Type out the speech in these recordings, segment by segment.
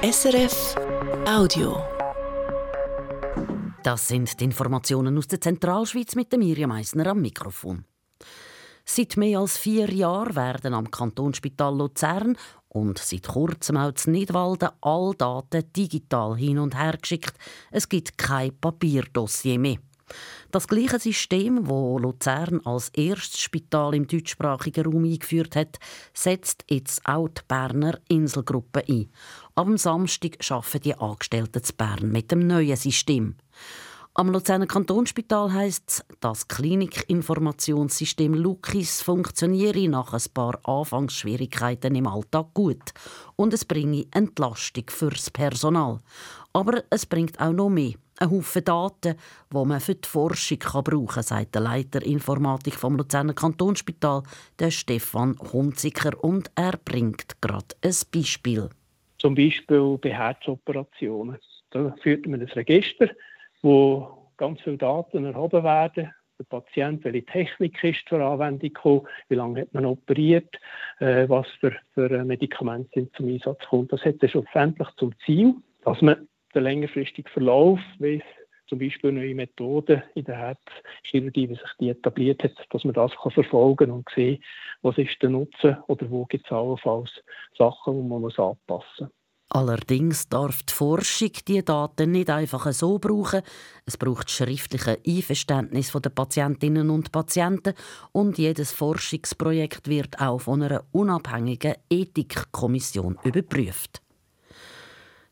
SRF Audio. Das sind die Informationen aus der Zentralschweiz mit Miriam Meissner am Mikrofon. Seit mehr als vier Jahren werden am Kantonsspital Luzern und seit kurzem auch in Nidwalden alle Daten digital hin und her geschickt. Es gibt kein Papierdossier mehr. Das gleiche System, wo Luzern als erstes Spital im deutschsprachigen Raum eingeführt hat, setzt jetzt auch die Berner Inselgruppe ein. Am Samstag arbeiten die Angestellten zu Bern mit dem neuen System. Am Luzerner Kantonsspital heisst es, das Klinikinformationssystem Lukis funktioniere nach ein paar Anfangsschwierigkeiten im Alltag gut und es bringe Entlastung fürs Personal. Aber es bringt auch noch mehr ein Haufen Daten, die man für die Forschung brauchen kann, sagt der Leiter Informatik vom Luzerner Kantonsspital, der Stefan Hunziker. Und er bringt gerade ein Beispiel. Zum Beispiel bei Herzoperationen. Da führt man ein Register, wo ganz viele Daten erhoben werden. Der Patient, welche Technik ist zur Anwendung gekommen, wie lange hat man operiert, äh, was für, für Medikamente sind zum Einsatz gekommen. Das hat dann schlussendlich zum Ziel, dass man der längerfristige Verlauf, wie zum Beispiel neue Methoden in der Herzchirurgie, wie sich die etabliert hat, dass man das kann verfolgen und sehen, was ist der Nutzen oder wo gibt es allenfalls Sachen, die man muss anpassen muss. Allerdings darf die Forschung die Daten nicht einfach so brauchen. Es braucht schriftliche Einverständnis der Patientinnen und Patienten und jedes Forschungsprojekt wird auch von einer unabhängigen Ethikkommission überprüft.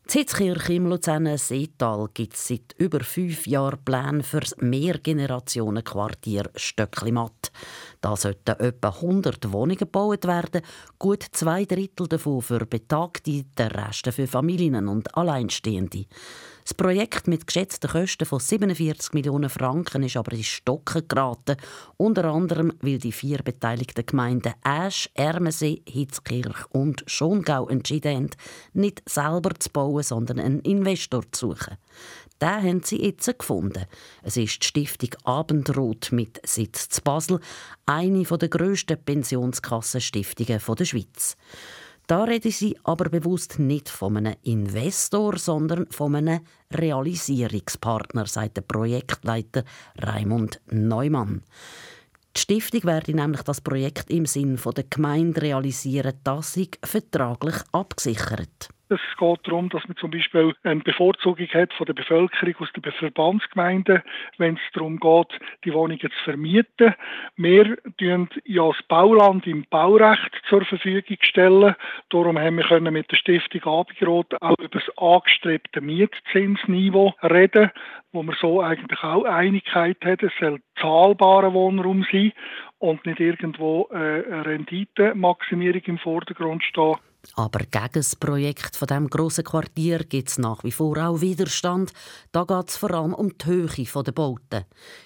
Die Hitzkirche im Luzerner Seetal gibt es seit über fünf Jahren Pläne für das Mehrgenerationenquartier Stöcklimatt. Da sollten etwa 100 Wohnungen gebaut werden, gut zwei Drittel davon für Betagte, der Rest für Familien und Alleinstehende. Das Projekt mit geschätzten Kosten von 47 Millionen Franken ist aber in Stocken geraten. Unter anderem, weil die vier beteiligten Gemeinden Asch, Ermesee, Hitzkirch und Schongau entschieden haben, nicht selber zu bauen, sondern einen Investor zu suchen. Den haben sie jetzt gefunden. Es ist die Stiftung Abendrot mit Sitz zu Basel, eine der grössten Pensionskassenstiftungen der Schweiz. Da reden sie aber bewusst nicht von einem Investor, sondern von einem Realisierungspartner, sagt der Projektleiter Raimund Neumann. Die Stiftung werde nämlich das Projekt im Sinn der Gemeinde realisieren, das sie vertraglich abgesichert. Es geht darum, dass man zum Beispiel eine Bevorzugung hat von der Bevölkerung aus den Verbandsgemeinden, wenn es darum geht, die Wohnungen zu vermieten. Wir stellen ja das Bauland im Baurecht zur Verfügung stellen. Darum haben wir mit der Stiftung Abigrot auch über das angestrebte Mietzinsniveau reden, wo man so eigentlich auch Einigkeit hat. Es soll zahlbarer Wohnraum sein und nicht irgendwo äh, eine Renditemaximierung im Vordergrund stehen. Aber gegen das Projekt von dem grossen Quartier gibt es nach wie vor auch Widerstand. Da geht es vor allem um die Höhe der Bauten.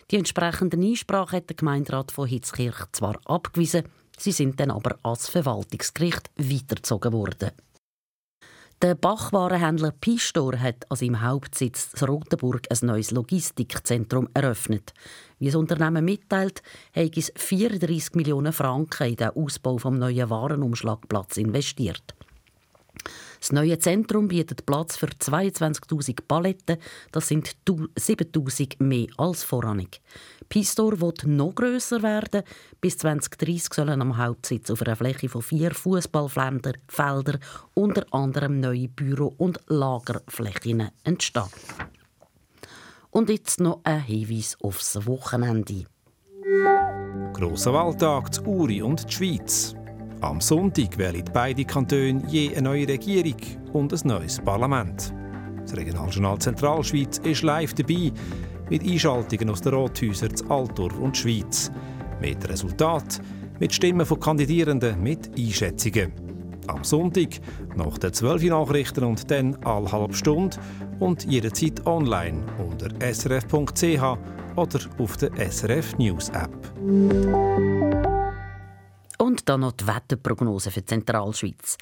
Die entsprechenden Einsprachen hat der Gemeinderat von Hitzkirch zwar abgewiesen, sie sind dann aber als Verwaltungsgericht weitergezogen worden. Der Bachwarenhändler Pistor hat an seinem Hauptsitz in Rotenburg ein neues Logistikzentrum eröffnet. Wie das Unternehmen mitteilt, hat es 34 Millionen Franken in den Ausbau des neuen Warenumschlagplatz investiert. Das neue Zentrum bietet Platz für 22.000 Paletten. Das sind 7.000 mehr als voranig. Pistor wird noch grösser werden. Bis 2030 sollen am Hauptsitz auf einer Fläche von vier Fußballfeldern unter anderem neue Büro- und Lagerflächen entstehen. Und jetzt noch ein Hinweis aufs Wochenende. Grosser Wahltag zu Uri und die Schweiz. Am Sonntag wählen beide Kantone je eine neue Regierung und ein neues Parlament. Das Regionaljournal Zentralschweiz ist live dabei mit Einschaltungen aus den Rathäusern zu Altdorf und Schweiz. Mit Resultat, mit Stimmen von Kandidierenden, mit Einschätzungen. Am Sonntag nach den 12 Nachrichten und dann alle halbe Stunde und jederzeit online unter srf.ch oder auf der SRF News App. Dann noch die Wetterprognose für die Zentralschweiz.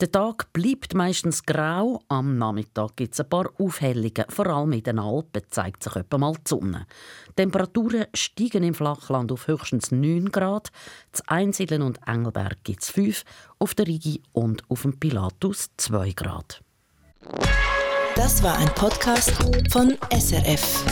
Der Tag bleibt meistens grau, am Nachmittag gibt es ein paar Aufhellungen. Vor allem in den Alpen zeigt sich etwa mal die Sonne. Temperaturen steigen im Flachland auf höchstens 9 Grad. Zu Einsiedeln und Engelberg gibt es 5, auf der Rigi und auf dem Pilatus 2 Grad. Das war ein Podcast von SRF.